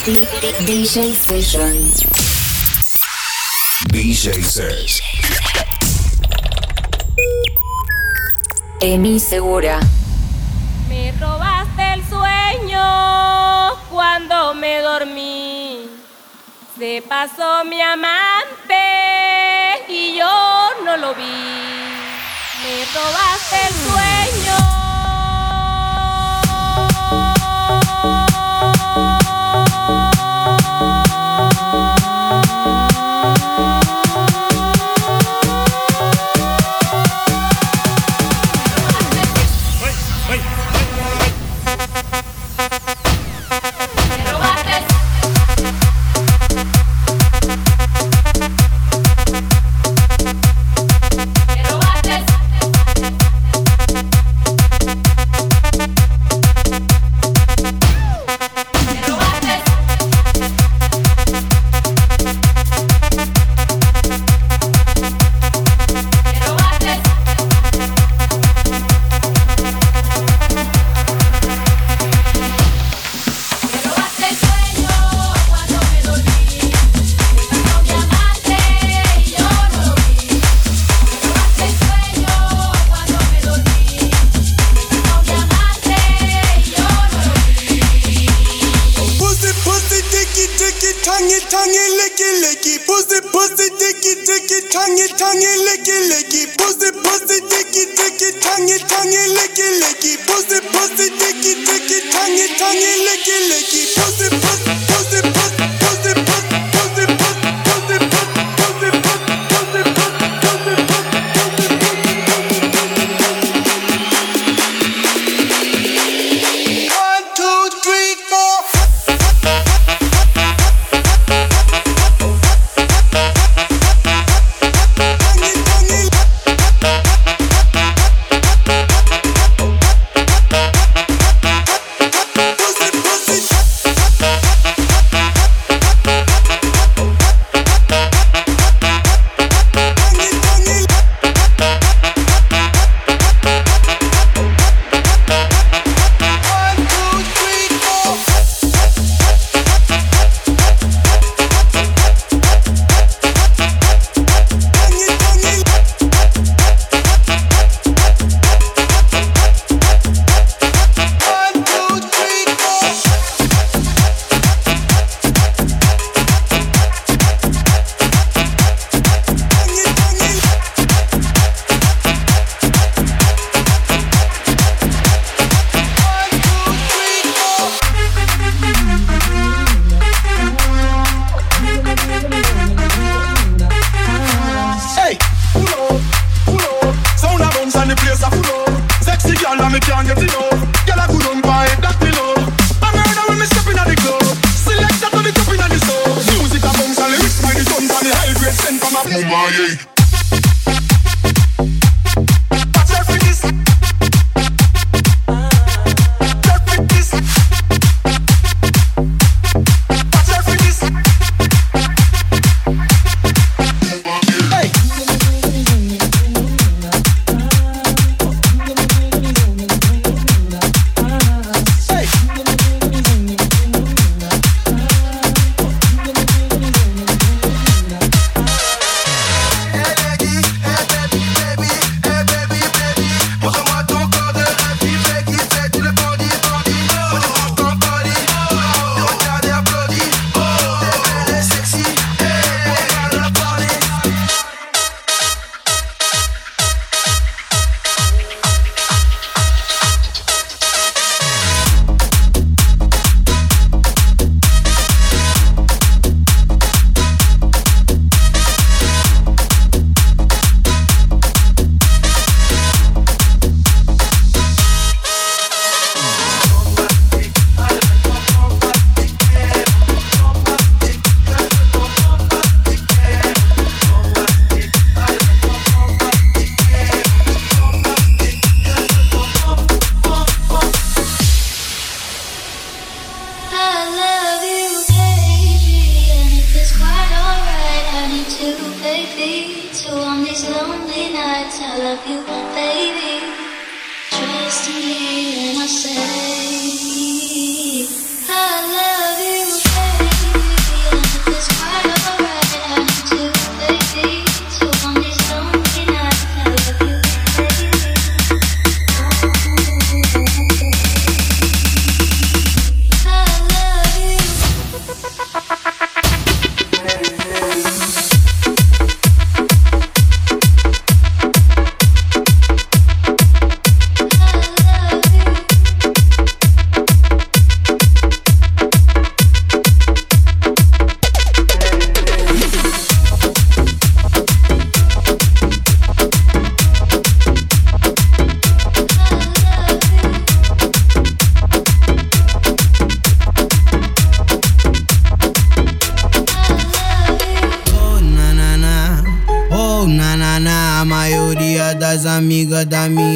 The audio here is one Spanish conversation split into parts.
DJ Session. DJ Says. Emi Segura. Me robaste el sueño cuando me dormí. Se pasó mi amante y yo no lo vi. Me robaste el sueño. Trust me when I say I love you. Da minha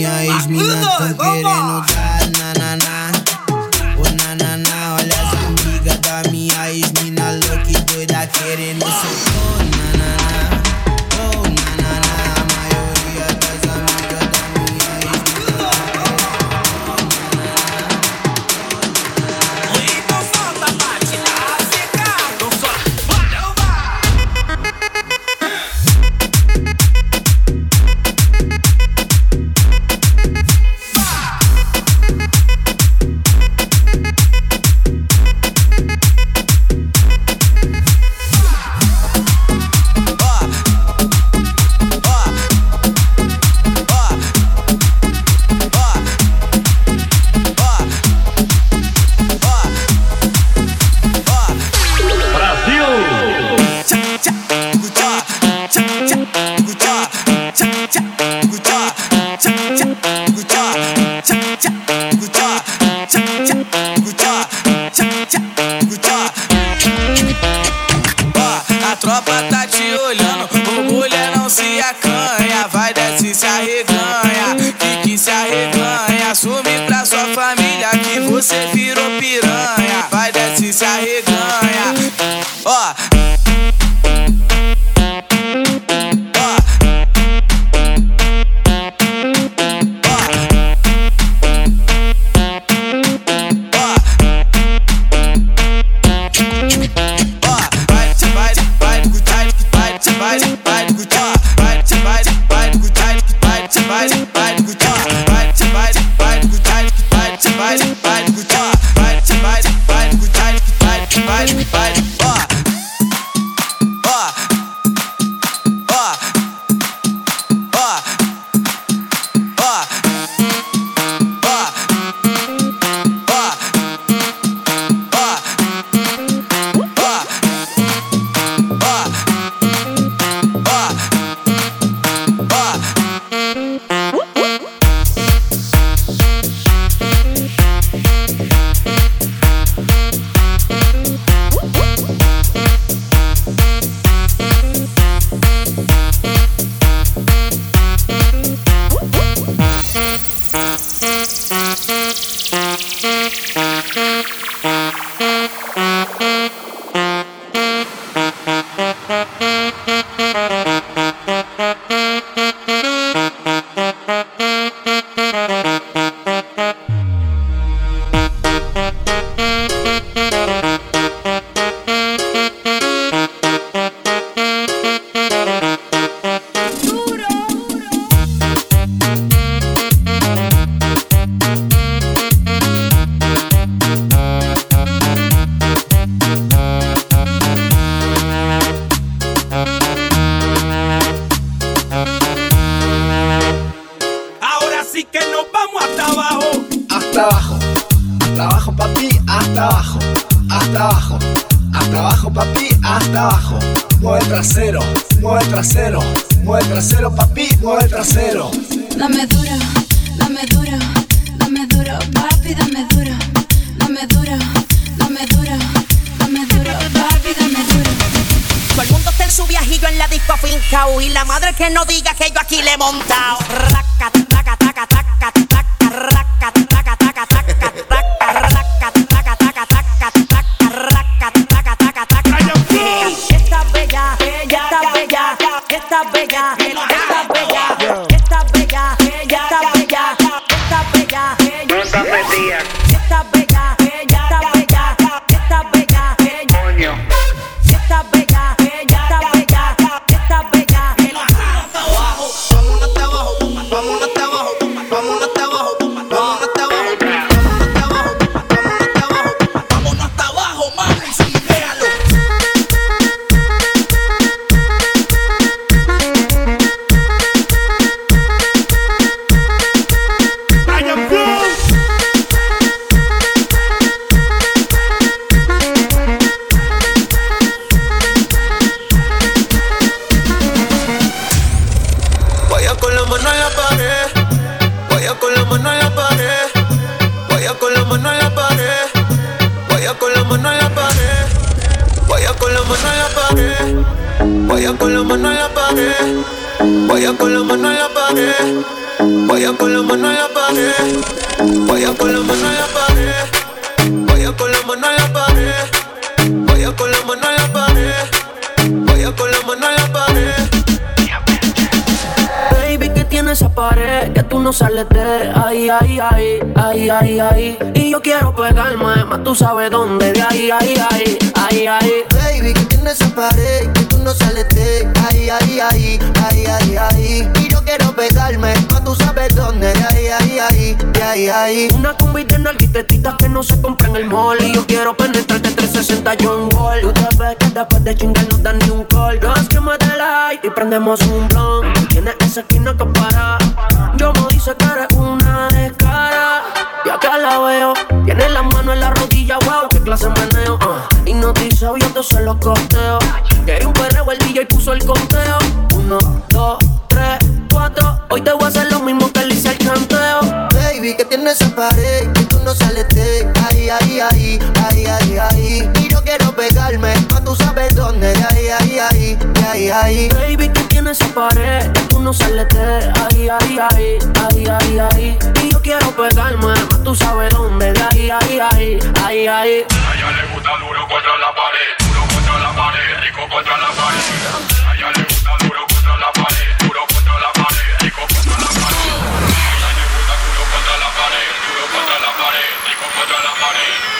con la mano en la pared. Vaya con la mano en la pared. Vaya con la mano en la pared. Vaya con la mano en la pared. Baby, que tiene esa pared? Que tú no sales de ahí, ahí, ahí, ahí, ahí, ahí. Y yo quiero pegarme, más tú sabes dónde. De ahí, ahí, ahí, ahí, ahí. Baby, que tiene esa pared? cuando sales te Ahí, ahí, ahí, ahí, ahí, ahí. Y yo quiero pegarme, no tú sabes dónde De ahí, ahí, ahí, de ahí, ahí. Una combi de narquitetitas que no se compra en el mall. Y yo quiero penetrarte 360 John Wall Tú te ves que después de chingar no dan ni un call Yo que me light y prendemos un blunt Tienes esa esquina que para. Yo me dice que eres una descara Y acá la veo. Tienes la mano en la rodilla, wow, qué clase de meneo hipnotizado, yo te se los costeo. Quería un perreo, el DJ puso el conteo. Uno, dos, tres, cuatro. Hoy te voy a hacer lo mismo que le hice al canteo. Baby, que tienes en pared, que tú no sales de ahí, ahí, ahí, ahí, ahí, ahí quiero pegarme, más tú sabes dónde, de ahí, ahí, ahí, de ahí, ahí. Baby, ¿qué tienes en pared? Tú no sales de ahí, ahí, ahí, ahí, ahí. Y yo quiero pegarme, más tú sabes dónde, de ahí, ahí, ahí, ahí, ahí. A le gusta duro contra la pared, duro contra la pared, rico contra la pared. A le gusta duro contra la pared, duro contra la pared, rico contra la pared. A le gusta duro contra la pared, duro contra la pared, rico contra la pared.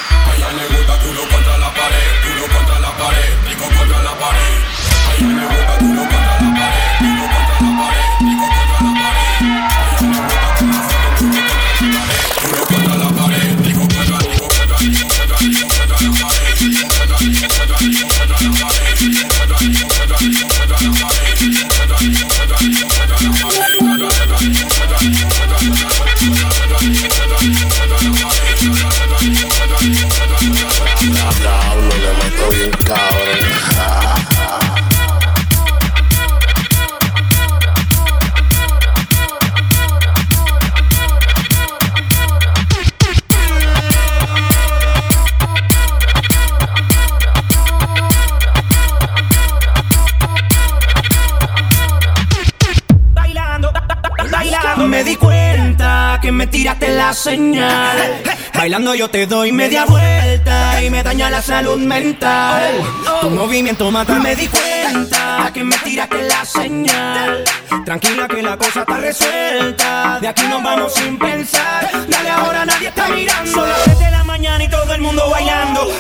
Bailando yo te doy media vuelta y me daña la salud mental. Tu movimiento mata, me di cuenta que me tiraste la señal. Tranquila que la cosa está resuelta, de aquí nos vamos sin pensar. Dale ahora, nadie está mirando. Son las 3 de la mañana y todo el mundo bailando.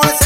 Se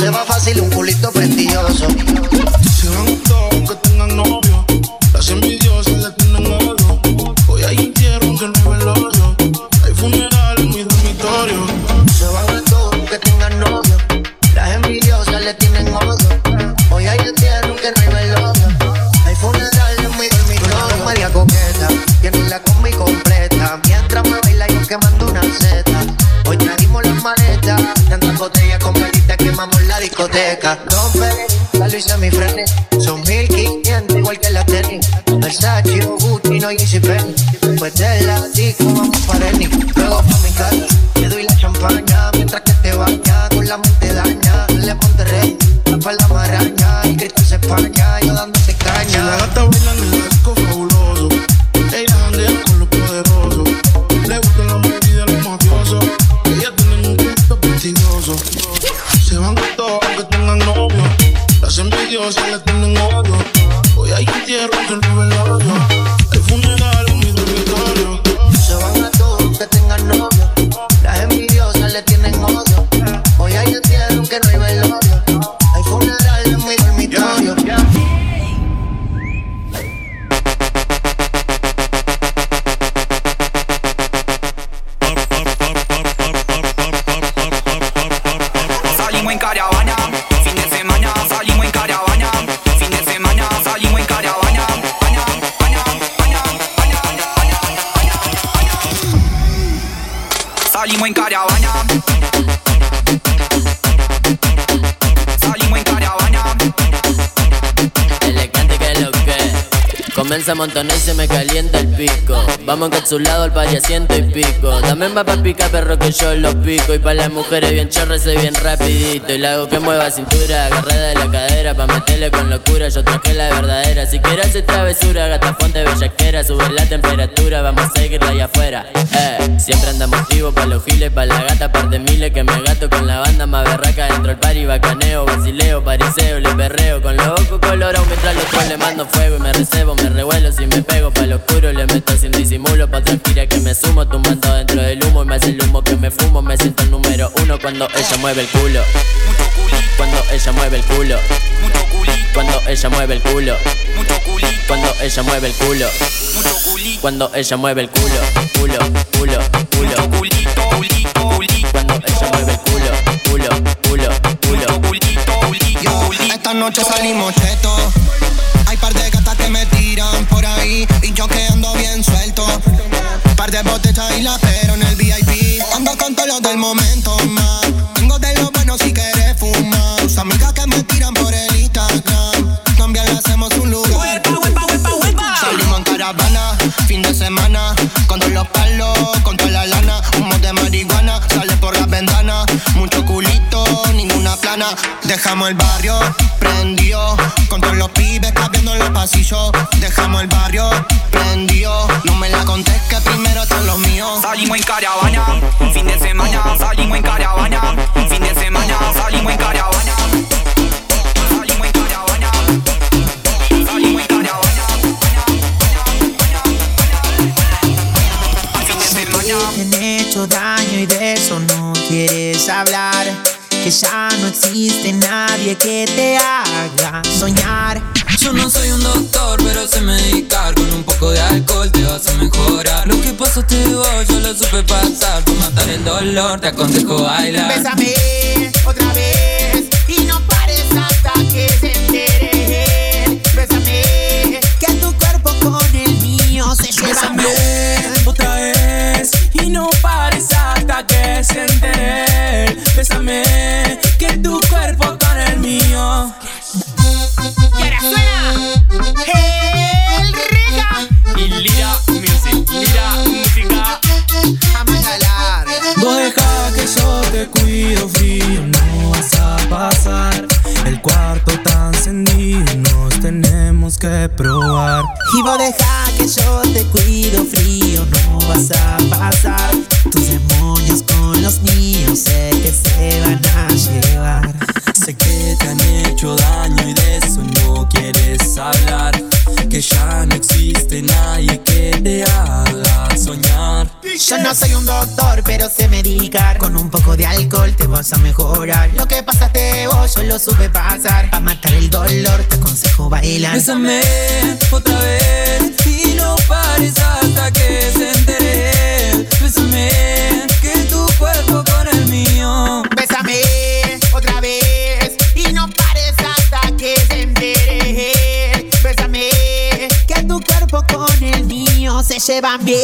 se va fácil un culito Comienza a montonar y se me calienta el pico. Vamos encapsulado al ciento y pico. También va pa' picar perro que yo los pico. Y pa' las mujeres bien chorras soy bien rapidito. Y la hago que mueva cintura, agarrada de la cadera Pa' meterle con locura, yo traje la verdadera. Si quieres hacer travesura, gata fuente bellaquera Sube la temperatura, vamos a seguirla allá afuera. Eh, Siempre andamos vivos pa' los giles, pa' la gata Par de miles que me gato con la banda más berraca Dentro del party, bacaneo, basileo, pariseo Le perreo. Con los ojos colorados Mientras los otros le mando fuego y me recebo Me revuelo si me pego pa' lo oscuro Le meto sin disimulo pa' tranquila que me sumo Tumbando dentro del humo y me hace el humo que me fumo Me siento el número uno cuando ella mueve el culo. Cuando ella mueve el culo Cuando ella mueve el culo. Cuando ella mueve el culo. Cuando ella mueve el culo. Culo, culo, culo. Cuando ella mueve el culo. Culo, culo, culo. Esta noche salimos chetos. Hay par de gatas que me tiran por ahí y yo que ando bien suelto. Par de botellas y la pero en el VIP. Ando con todos los del momento, más. Tengo de lo bueno si quieres fin de semana. Con todos los palos, con toda la lana. Humo de marihuana, sale por la ventana. Mucho culito, ninguna plana. Dejamos el barrio prendido. Con los pibes cabiendo en los pasillos. Dejamos el barrio prendido. No me la contés que primero están los míos. Salimos en caravana, fin de semana, salimos en caravana, hablar. Que ya no existe nadie que te haga soñar. Yo no soy un doctor, pero sé medicar Con un poco de alcohol te vas a mejorar Lo que pasó te digo, yo lo supe pasar Por matar el dolor, te aconsejo bailar Bésame otra vez y no pares hasta que se entere. Bésame que tu cuerpo con el mío se lleva Bésame otra vez y no pares hasta que se entere Bésame que tu cuerpo con el mío. Y ahora suena el rega. Y Lira Music, Lira Música. A manga larga. Vos deja que yo te cuido frío, no vas a pasar. El cuarto tan encendido, nos tenemos que probar. Y vos deja que yo te cuido frío, no vas a pasar. Tus los míos sé que se van a llevar. Sé que te han hecho daño y de eso no quieres hablar. Que ya no existe nadie que te haga soñar. Yo no soy un doctor, pero sé medicar. Con un poco de alcohol te vas a mejorar. Lo que pasaste vos, yo lo supe pasar. Para matar el dolor, te aconsejo bailar. Bésame otra vez y no pares hasta que se entere. Bésame. con el mío se llevan bien.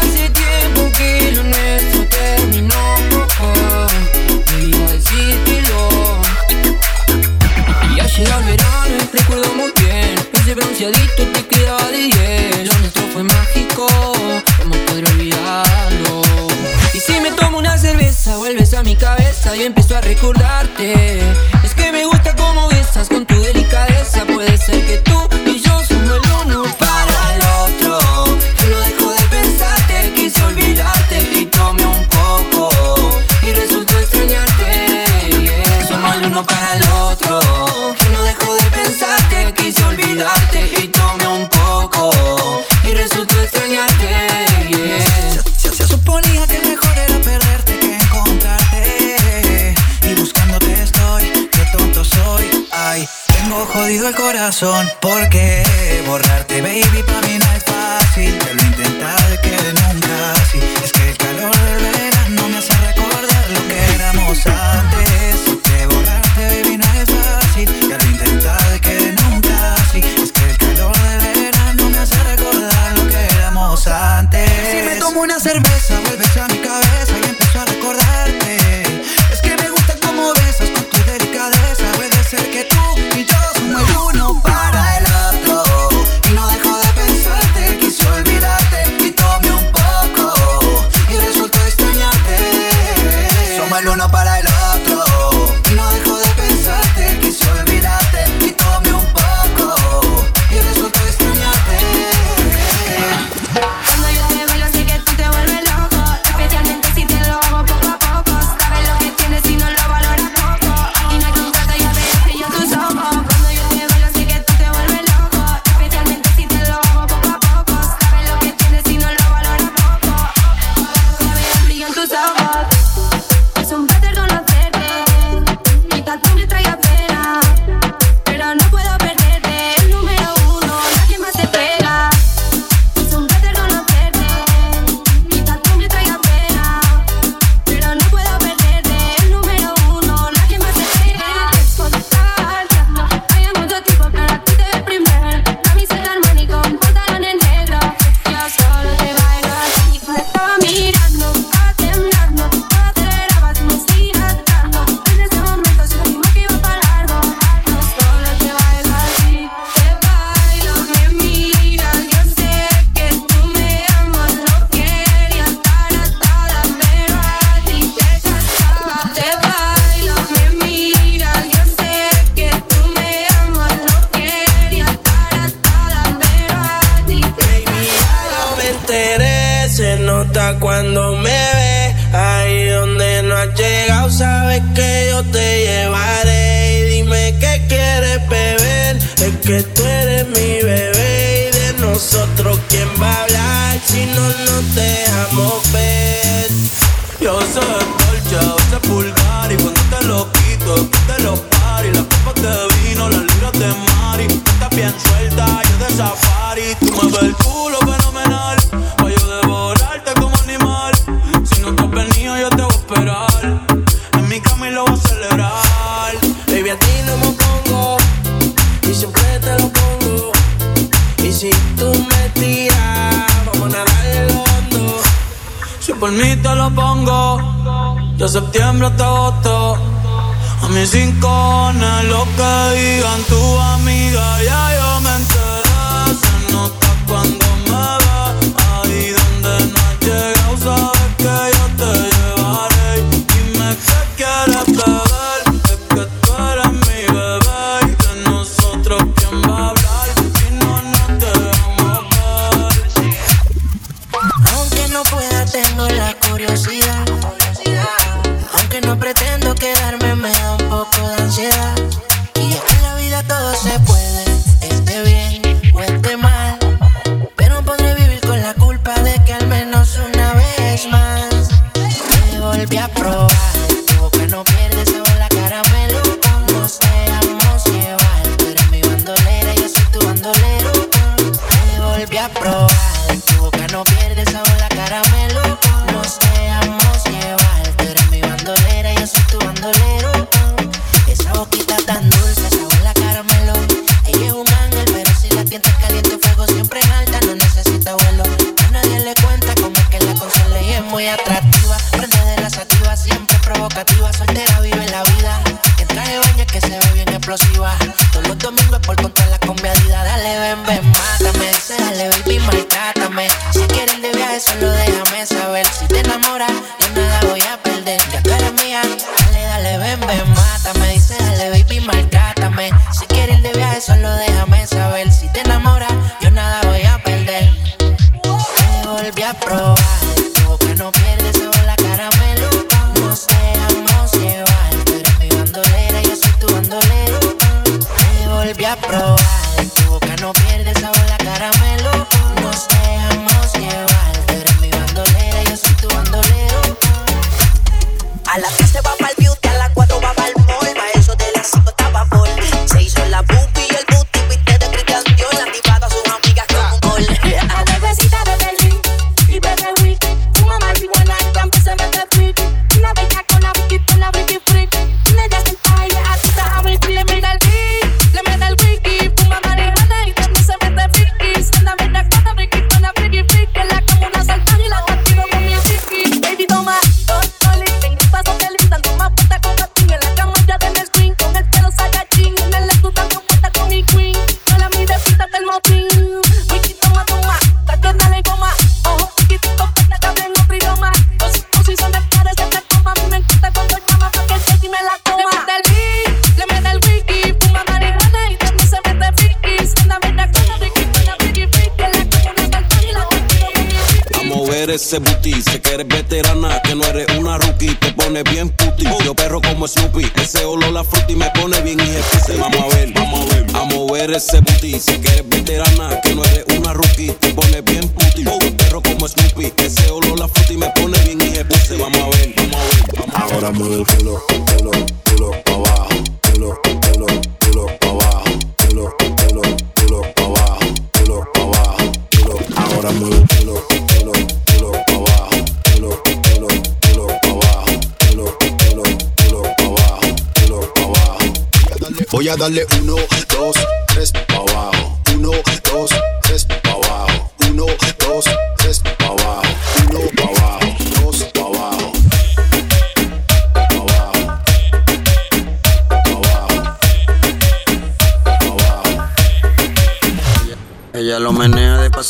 Hace tiempo que lo nuestro terminó. Y iba a decírtelo. Ya llega el verano, recuerdo muy bien. Ese bronceadito te quedó. mi cabeza y empiezo a recordarte corazón por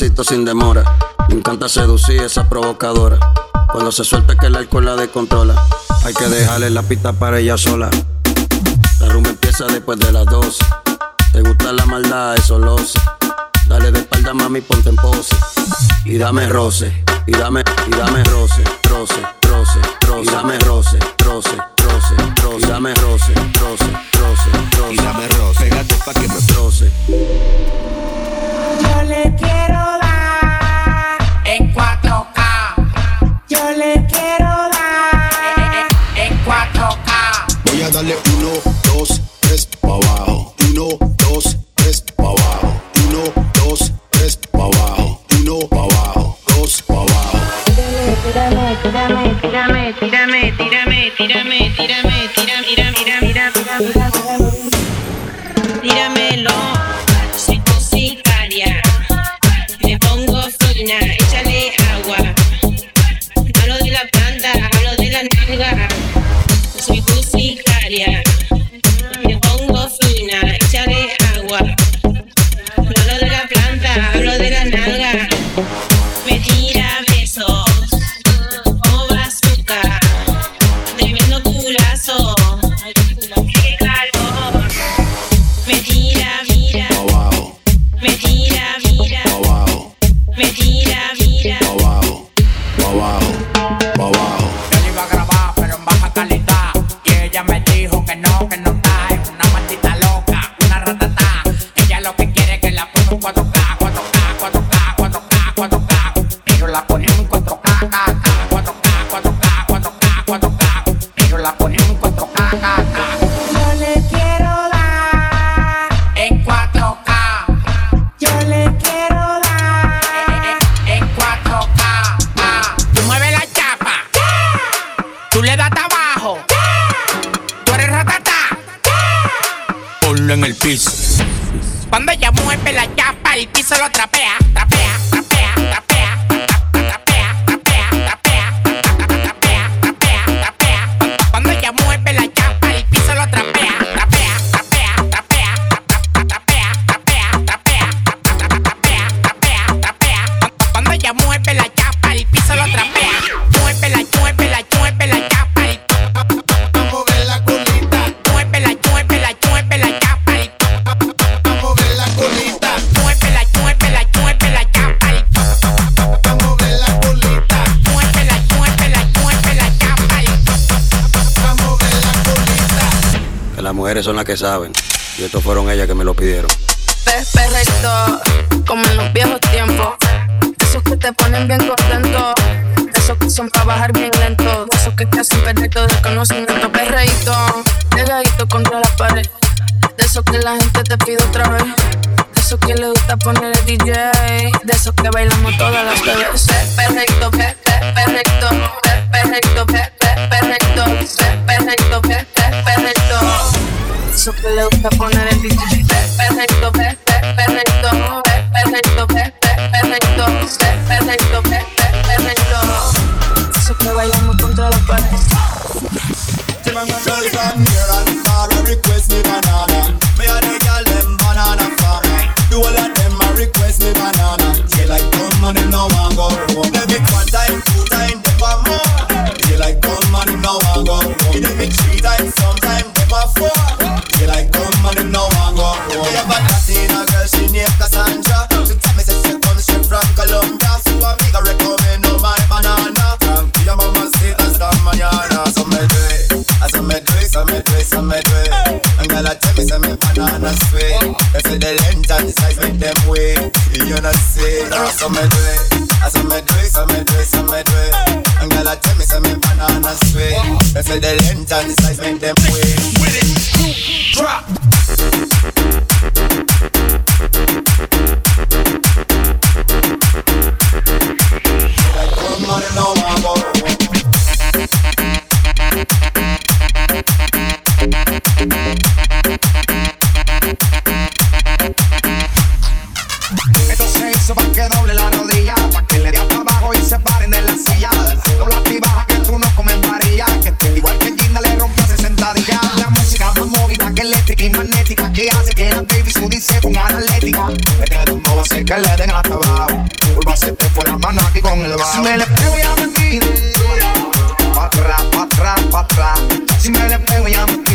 sin demora. Me encanta seducir esa provocadora. Cuando se suelta que el alcohol la descontrola. Hay que dejarle la pista para ella sola. La rumba empieza después de las 12. Te gusta la maldad, eso lo sé. Dale de espalda, mami, ponte en pose. Y dame roce, y dame, y dame roce, roce, roce, roce. Y dame roce, roce, roce, roce. Y dame roce, roce, roce, roce. Y dame roce, pégate pa' que me roce. sale uno, dos, tres, pa' abajo. Uno, dos, tres, pa' abajo. Uno, dos, tres, pa' abajo. Uno, pa' abajo. Dos, pa' abajo. Tírame, tírame, tírame, tírame, tírame, tírame, tírame, tírame, tírame, tírame, tírame, tírame, tírame. Saben. Y estos fueron ellas que me lo pidieron. Ves perrito, como en los viejos tiempos. Esos que te ponen bien contento. Esos que son para bajar bien lento. Esos que te hacen perder todo el pegadito contra la pared. De esos que la gente te pide otra vez. De esos que le gusta poner el DJ. De esos que bailamos todas las veces. Perreíto, pe, pe, perreíto, pe, perreíto, pe, pe, Eso que le gusta poner el DJ Perfecto, pe, pe, perfecto pe, Perfecto, pe, pe, perfecto pe, Perfecto, pe, pe, perfecto. Eso que me do it, so me do it. And girl, I tell me, say me banana sweet. They say the length and the size make them wait. You know see, I saw me do. I saw me do it, so me do it, so me do it. And girl, I tell me, say me banana sweet. They say the length and the size make them wait. With it, drop. Like, come on, know I'm magnética, que hace que la baby Sudi se ponga analética. Este un no hace que le den hasta abajo, vuelva a hacerte fuera manati con el bajo. Si me le pego ya me pide, pa' atrás, pa' atrás, pa' atrás. Si me le pego ya me pide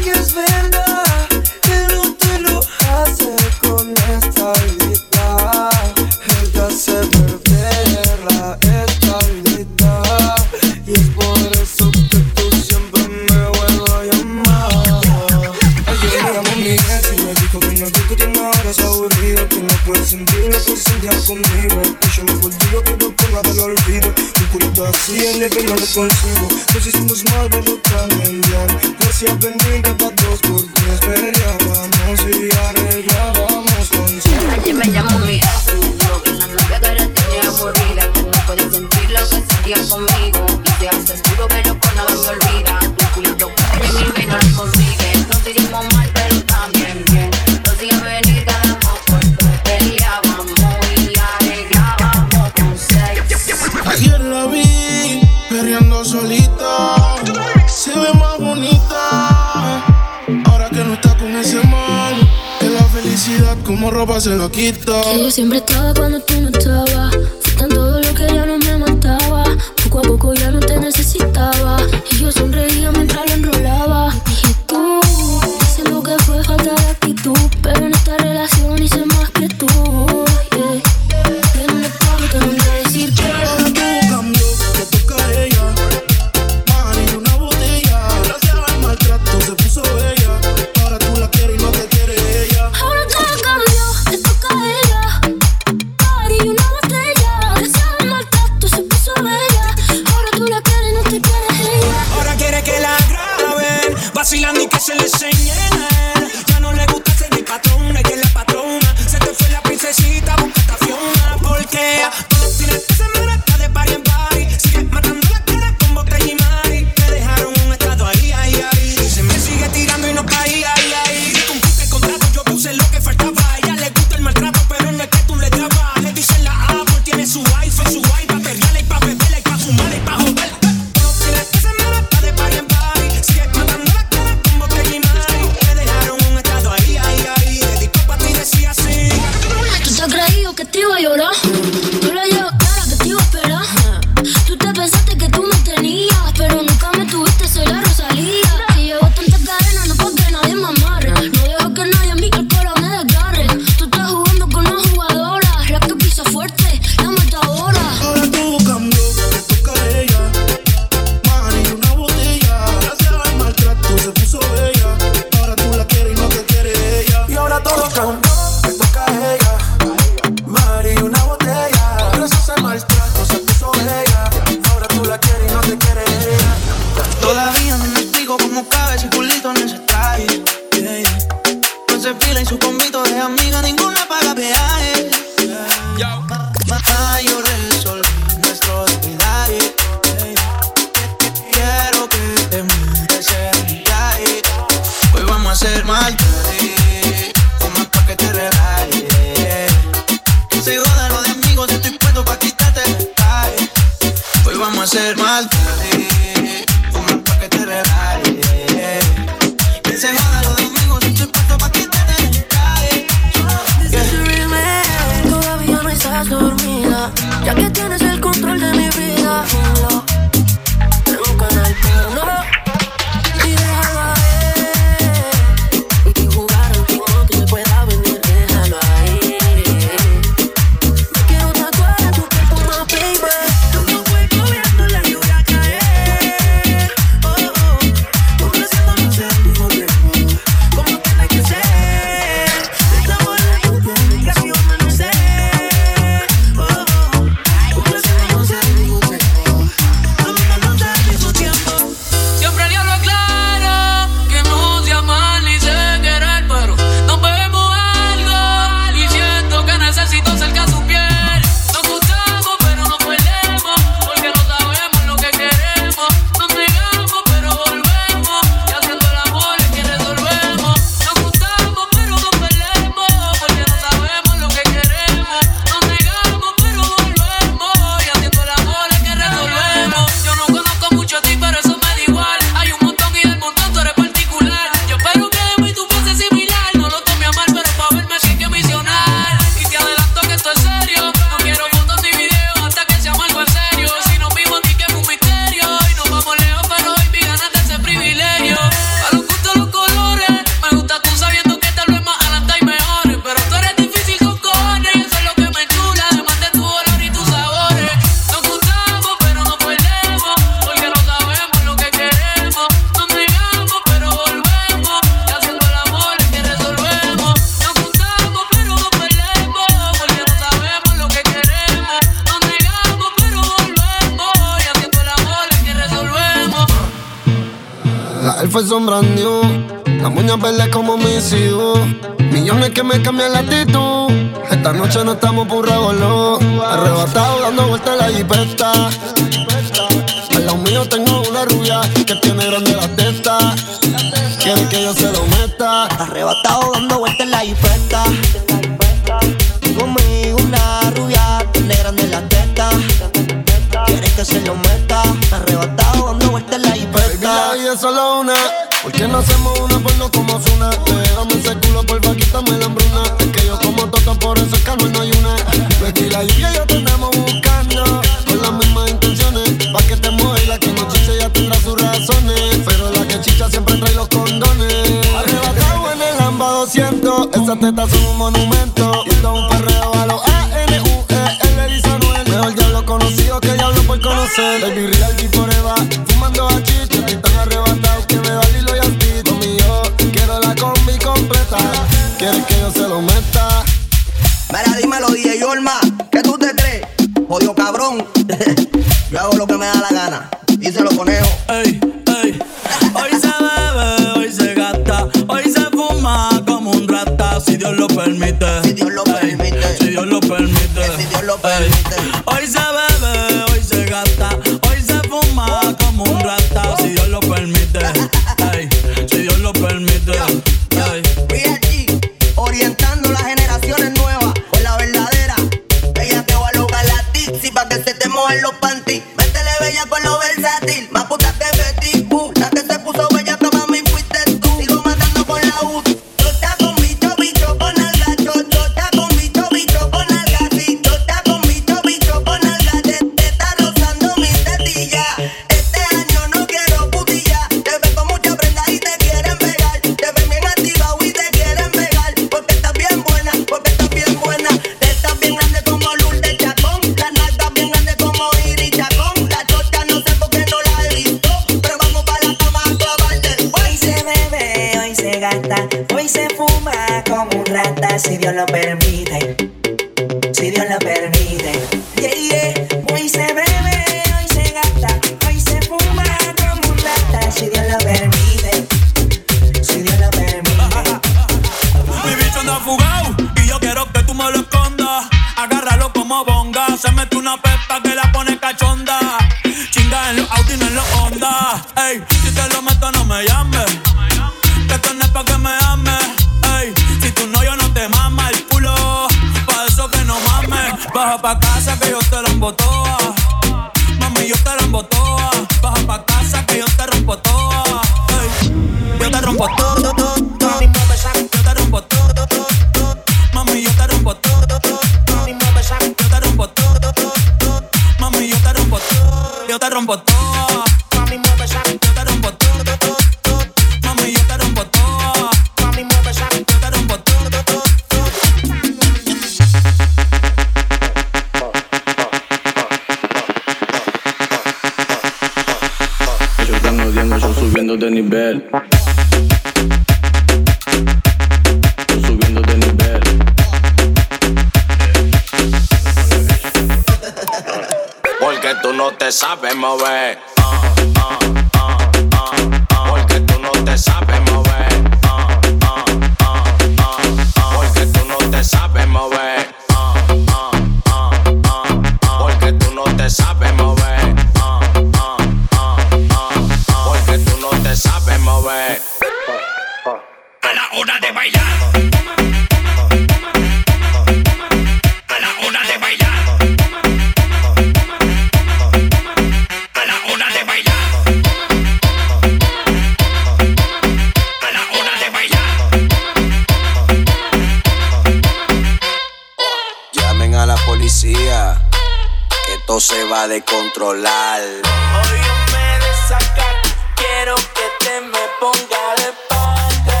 mal. Hoy yo me desacar, quiero que te me ponga de espalda.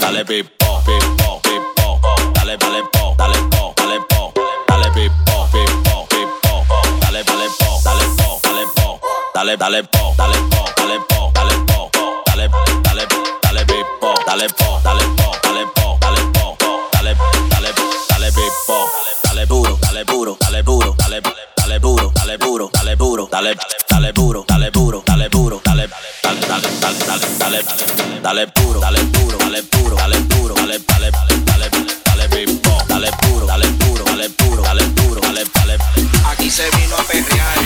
Dale pipo, pipo, pipo, dale, dale po, dale po, dale po, dale pipo, pipo, pipo, dale, dale po, dale po, dale po, dale, dale po, dale po, dale po, dale po, dale, dale, dale pipo, dale po, dale po, dale po, dale po, dale, dale, dale pipo, dale duro dale puro, dale puro, dale dale duro, dale puro, dale duro, dale dale duro, dale puro, dale puro, dale dale dale dale dale dale dale duro, dale puro, dale duro, dale duro, dale dale dale dale dale dale duro, dale duro, dale duro, dale duro, dale dale aquí se vino a perrear.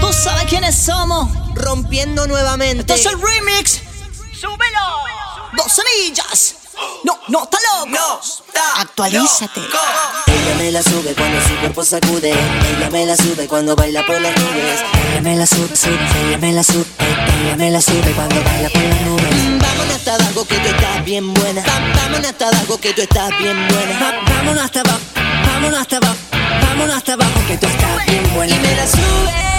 Tú sabes quiénes somos, rompiendo nuevamente. Esto es el remix. Súbelo. Dos semillas. No, no, está loco. Actualízate. Ella me la sube cuando su cuerpo sacude. Ella me la sube cuando baila por las nubes. Ella me la sube, sube, ella me la sube. Ella me la sube cuando baila por las nubes. Vámonos hasta abajo que tú estás bien buena. Vámonos hasta abajo que tú estás bien buena. Vámonos hasta abajo, vámonos hasta abajo, vámonos hasta abajo que tú estás bien buena. Y me la sube.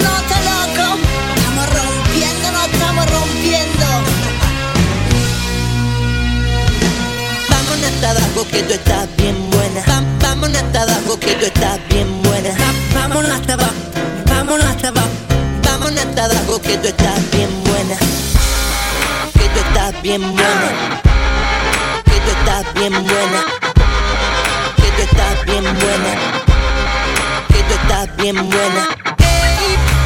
Notas locos. Estamos rompiendo, no estamos rompiendo. Vámonos hasta abajo que tú estás bien buena. Vámonos hasta abajo que tú estás bien buena. Vámonos hasta abajo, vámonos hasta abajo. Vámonos hasta abajo que tú estás bien buena. Que tú estás bien buena. Que tú estás bien buena. Que tú estás bien buena. Que tú estás bien buena.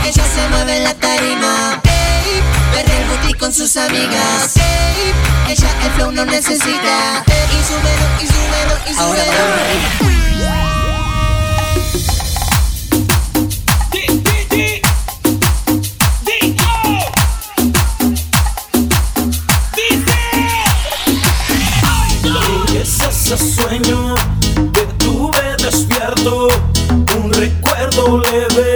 Ey, ella se mueve en la tarima. Ey, perrea el booty con sus amigas. Ey, ella el flow no necesita. Y súbelo, y súbelo, y súbelo. ¿Qué es ese sueño que tuve despierto? Un recuerdo leve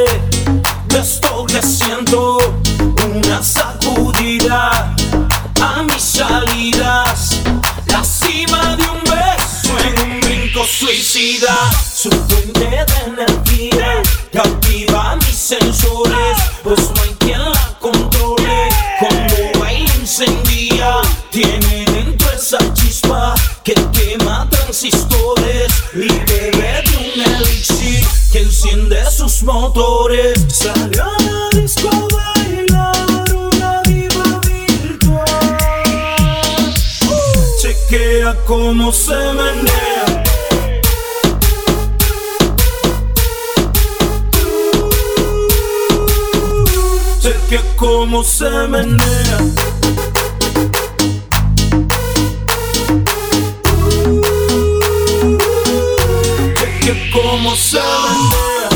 la cima de un beso en un brinco suicida, su fuente de energía cautiva mis sensores, pues no hay quien la controle, cuando baila incendia, tiene dentro esa chispa que quema transistores. Y de un elixir que enciende sus motores. Salió a la disco cómo se menea. Chequea cómo se menea. que como se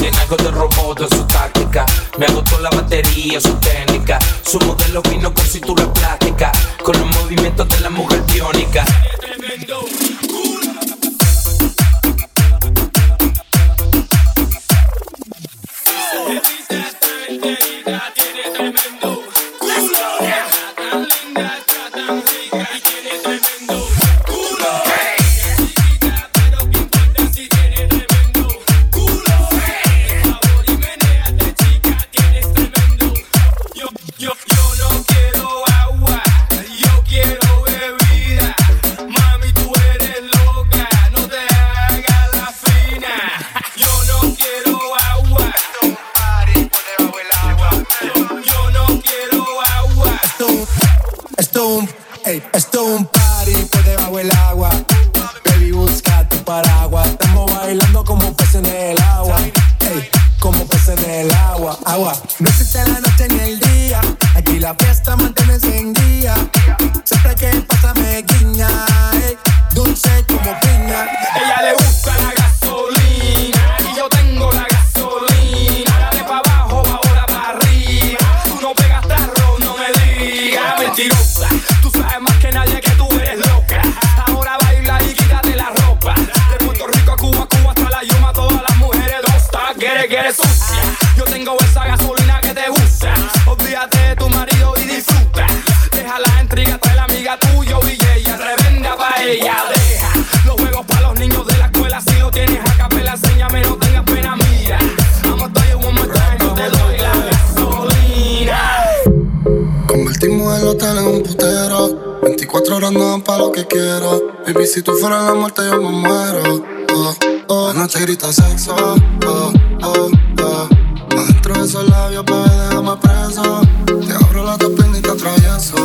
Tiene algo de robot en su táctica. Me agotó la batería, su técnica. Su modelo vino con cintura plástica. Con los movimientos de la mujer biónica. Noche grita sexo. Oh, oh, oh. Adentro de esos labios, bebé, déjame preso. Te abro la tapa y te atravieso.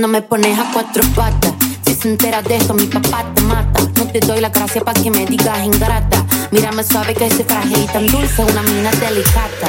cuando me pones a cuatro patas. Si se entera de esto, mi papá te mata. No te doy la gracia pa' que me digas ingrata. Mírame suave que ese frágil tan dulce, una mina delicada.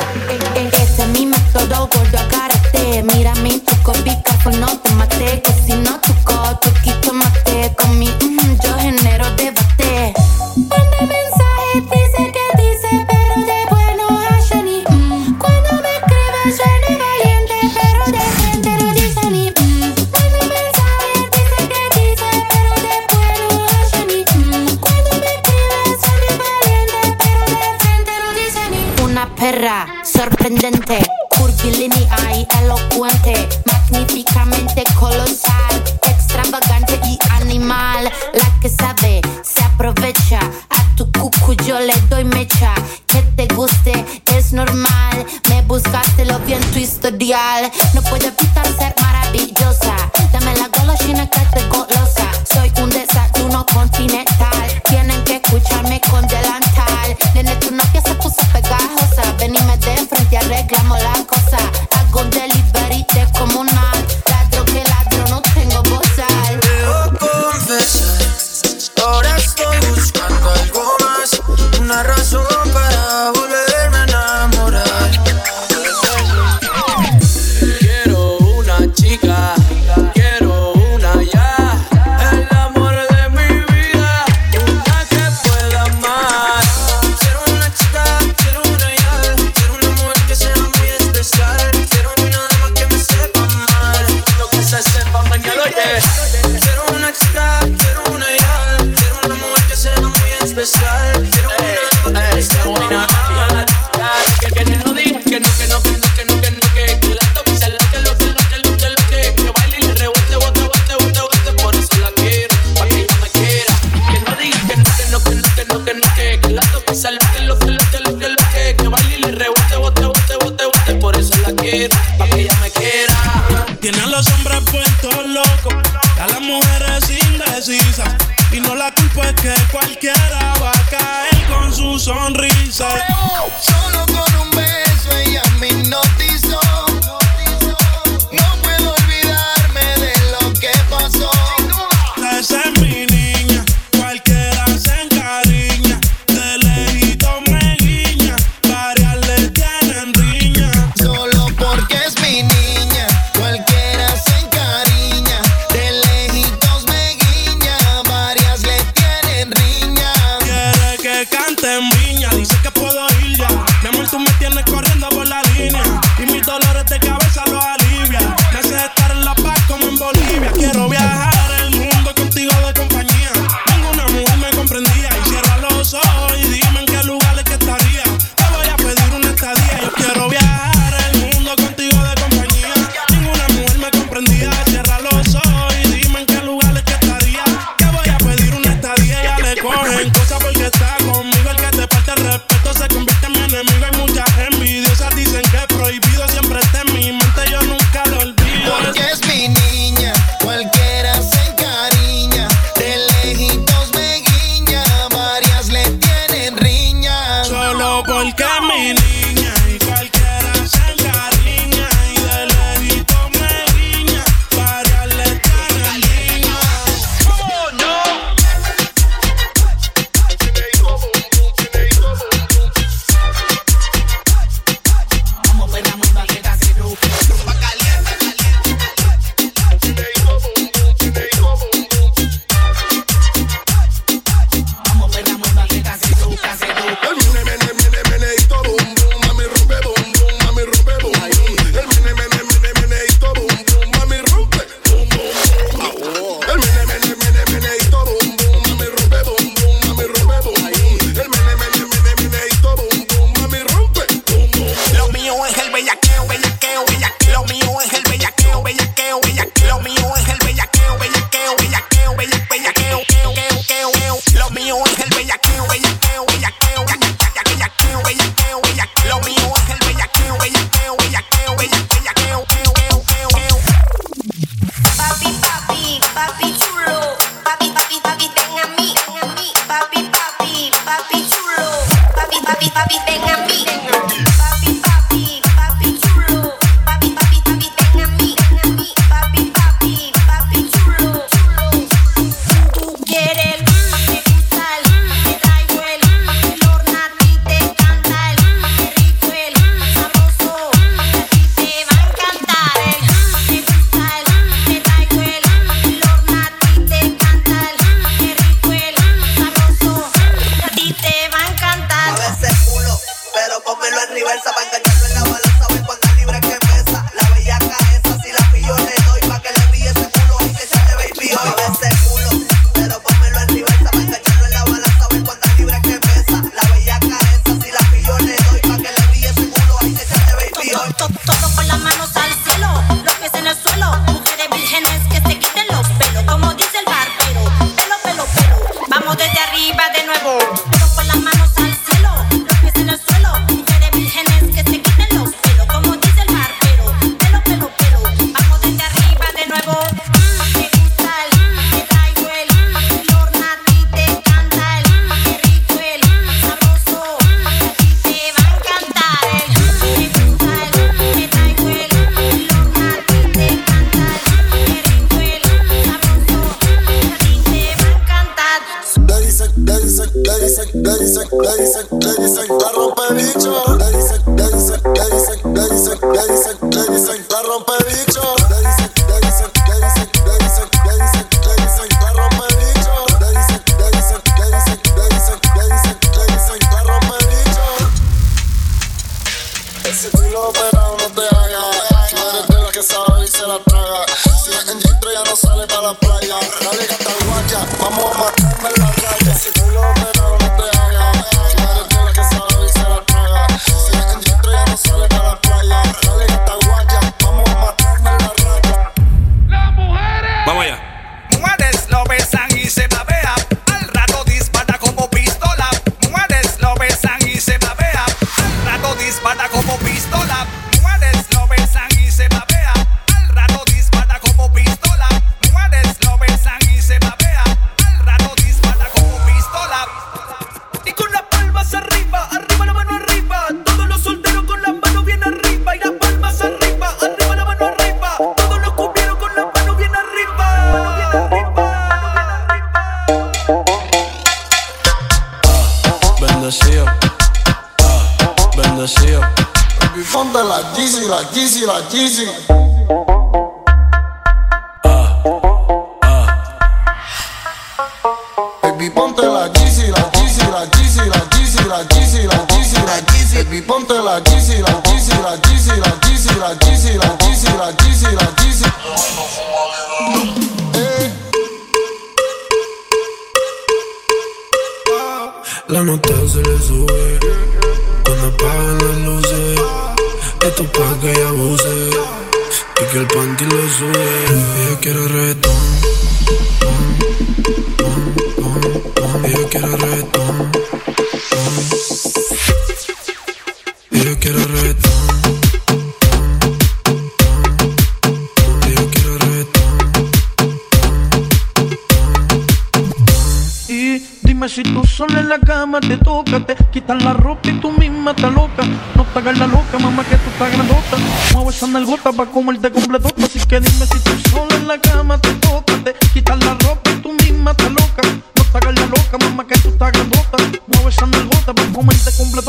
doy mecha. Que te guste es normal. Me buscaste lo vi en tu historial. No puedo evitar ser maravillosa. Dame la golosina que te colosa. Soy un desayuno continental. Tienen que escucharme con delantal. Nene, tu novia se puso pegajosa. Ven y me de enfrente y arreglamos la cosa.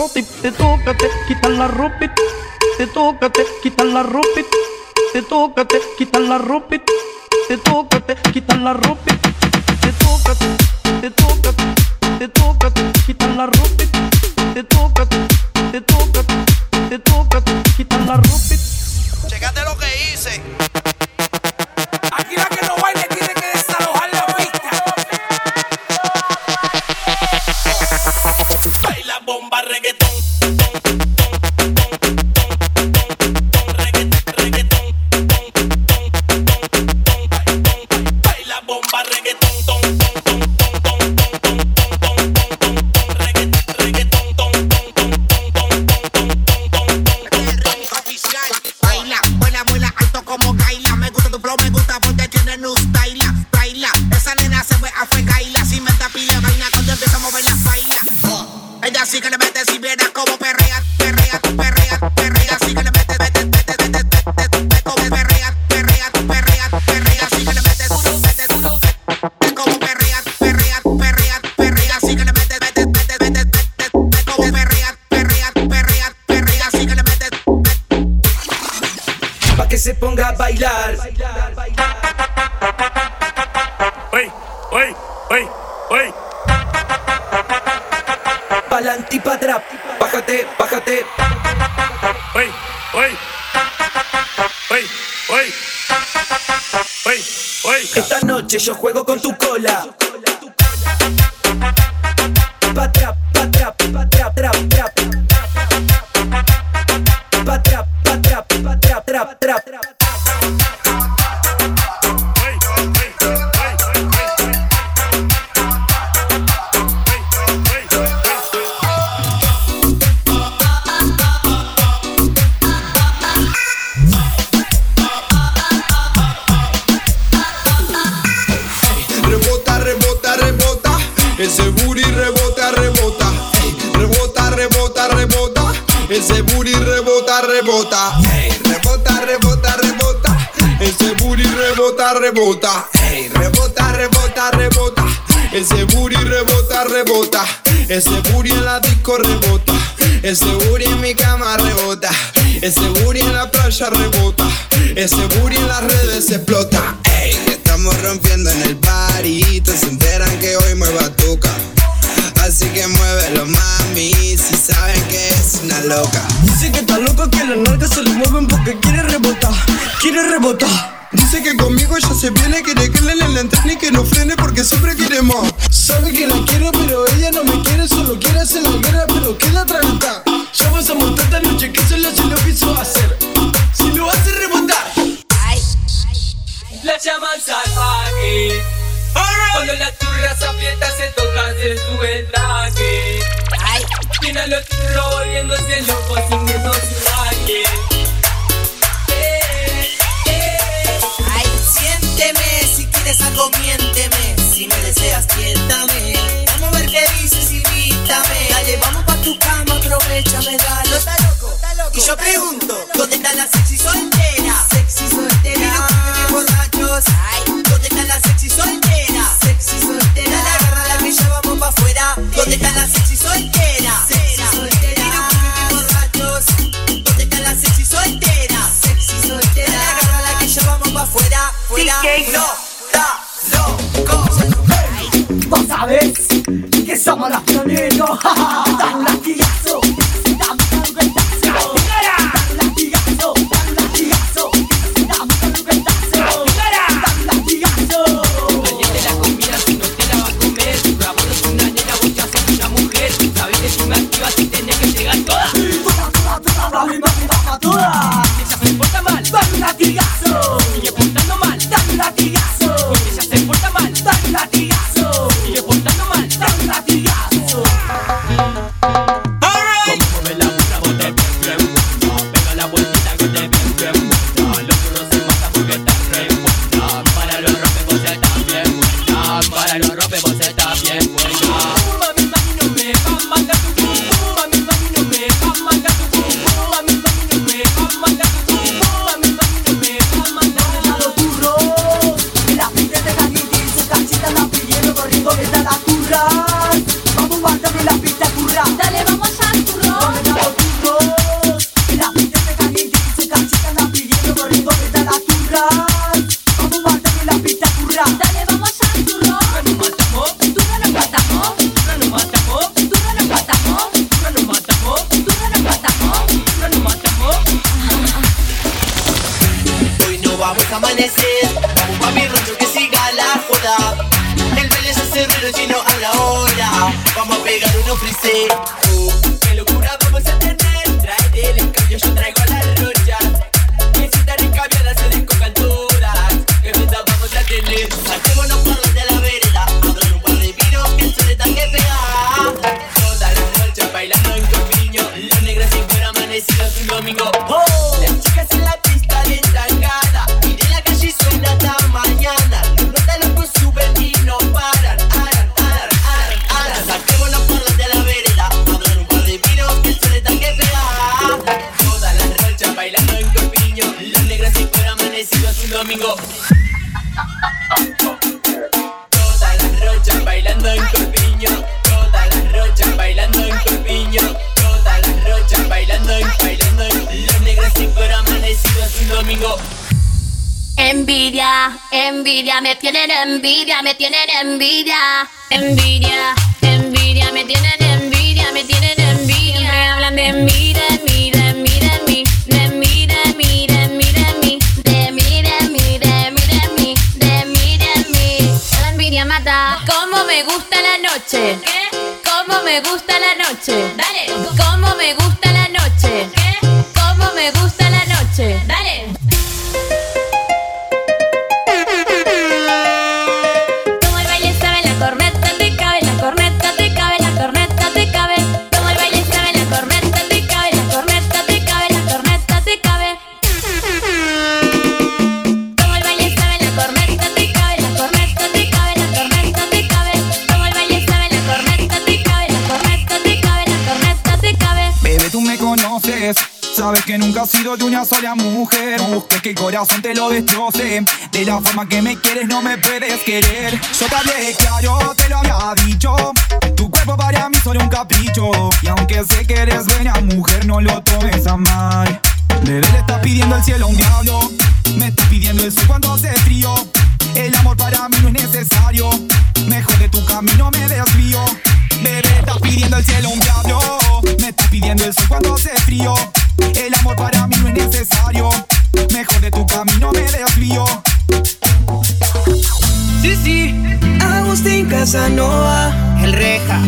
Comerte completota y te quitas la ropa te tócate, quitas la ropa te tócate, quitas la ropa te tócate, quitas la ropa te tócate, te tócate, te tócate, quitas la ropa, te tócate, te tócate, te tócate, quitas la ropa. Checate lo que hice. Se ponga a bailar. Ey, ey, ey, ey. Pa'lante y pa' atrás, bájate, bájate. Ey, ey. Ey, ey. Ey, ey. Esta noche yo quiere rebotar. Dice que conmigo ya se viene, quiere que le la entrene y que no frene porque siempre quiere más. Sabe que la quiero, pero ella no me quiere, solo quiere hacer la guerra, pero queda tranquila. Ya vas a montar esta noche que solo se lo quiso hacer. Si lo hace rebotar. La llaman salvaje. Cuando las turras aprietas se tocan de su entraje. Tiene a los turros volviéndose locos sin miedo su Vamos a ver qué dices, invítame. Dale, vamos pa' tu cama, aprovechame, dale. Está loco, está loco. Y yo pregunto, ¿dónde está la sexy soltera? Sexy soltera. Y borrachos. Ay. ¿Dónde está la sexy soltera? Sexy soltera. La agarra la brilla, vamos pa' afuera. ¿Dónde está la sexy soltera? Sexy soltera. Y borrachos. ¿Dónde está la sexy soltera? Sexy soltera. La agarra la que ya vamos pa' afuera. Fuera. No. in your heart. Vamos a amanecer, vamos pa' mi rancho que siga la joda. El baile se ruido y no a la hora. Vamos a pegar unos frisé. Oh, qué locura vamos a tener. Trae el cambio, yo traigo la rocha. Domingo. Envidia, envidia, me tienen envidia, me tienen envidia. Envidia, envidia, me tienen envidia, me tienen envidia. Siempre hablan de mí, de mí, de mí, de mí, de mí, de mí, de mí, de mí, de mí, de mí, de mí, de mí, de mí, de mí. La envidia mata. ¿Cómo me gusta la noche? ¿Qué? ¿Cómo me gusta la noche? Dale. ¿Cómo me gusta Sabes que nunca has sido de una sola mujer. No que el corazón te lo destroce. De la forma que me quieres, no me puedes querer. Yo te hablé claro, te lo había dicho. Tu cuerpo para mí solo un capricho. Y aunque sé que eres buena mujer, no lo tomes a mal. Bebé, le estás pidiendo al cielo a un diablo. Me estás pidiendo el sol cuando hace frío. El amor para mí no es necesario. Mejor de tu camino me desvío. Estás pidiendo al cielo un diablo. Me estás pidiendo el sol cuando hace frío. El amor para mí no es necesario. Mejor de tu camino me desvío. Sí, sí, Agustín Casanova, el reja.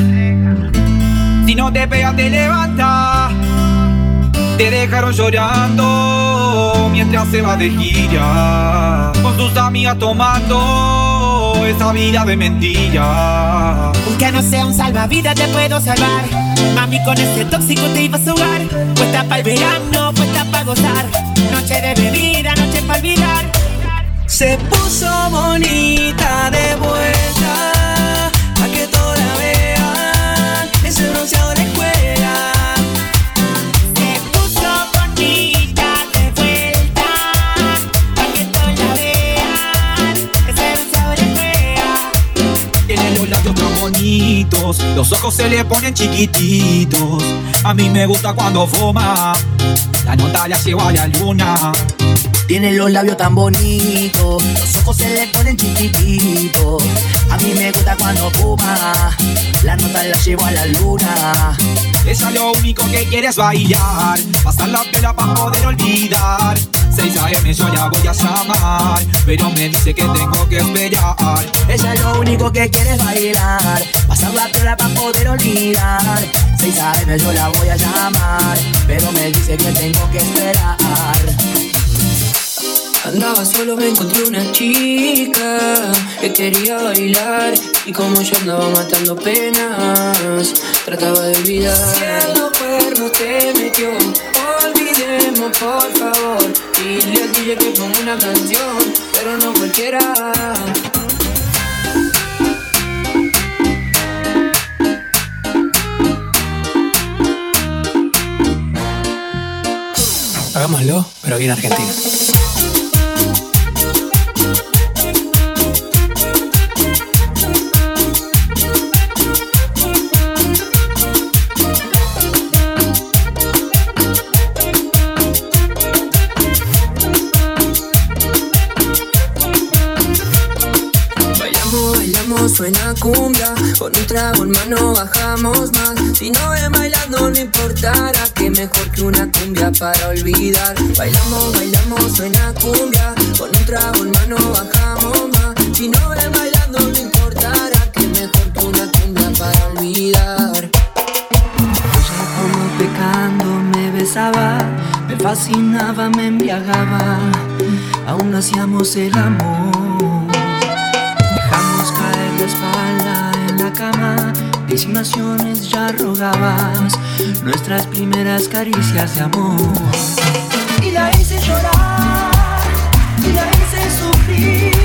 Si no te pegas, te levanta. Te dejaron llorando mientras se va de gira. Con sus amigas tomando esa vida de mentira. Aunque no sea un salvavidas te puedo salvar Mami con ese tóxico te ibas a jugar Puesta para el verano, puesta para gozar Noche de bebida, noche para olvidar Se puso bonita de vuelta, pa' que todos la vean. Ese bronceado de los ojos se le ponen chiquititos. A mí me gusta cuando fuma, la nota la llevo a la luna. Tiene los labios tan bonitos, los ojos se le ponen chiquititos. A mí me gusta cuando fuma, la nota la llevo a la luna. Ella lo único que quiere es bailar, pasar la pela para poder olvidar. 6 AM yo la voy a llamar, pero me dice que tengo que esperar. Ella lo único que quiere es bailar, pasar la piola para poder olvidar. 6 AM yo la voy a llamar, pero me dice que tengo que esperar. Andaba solo, me encontré una chica que quería bailar y como yo andaba matando penas, trataba de olvidar. Si el cuerno te metió, olvidemos por favor. Dile al DJ que ponga una canción, pero no cualquiera. Hagámoslo, pero bien argentina. Suena cumbia. Con un trago en mano bajamos más. Si no ven bailando no importará Que mejor que una cumbia para olvidar. Bailamos, bailamos, suena cumbia. Con un trago en mano bajamos más. Si no ven bailando no importará Que mejor que una cumbia para olvidar. Como pecando me besaba, me fascinaba, me embriagaba, aún hacíamos el amor. Ya rogabas, nuestras primeras caricias de amor. Y la hice llorar, y la hice sufrir.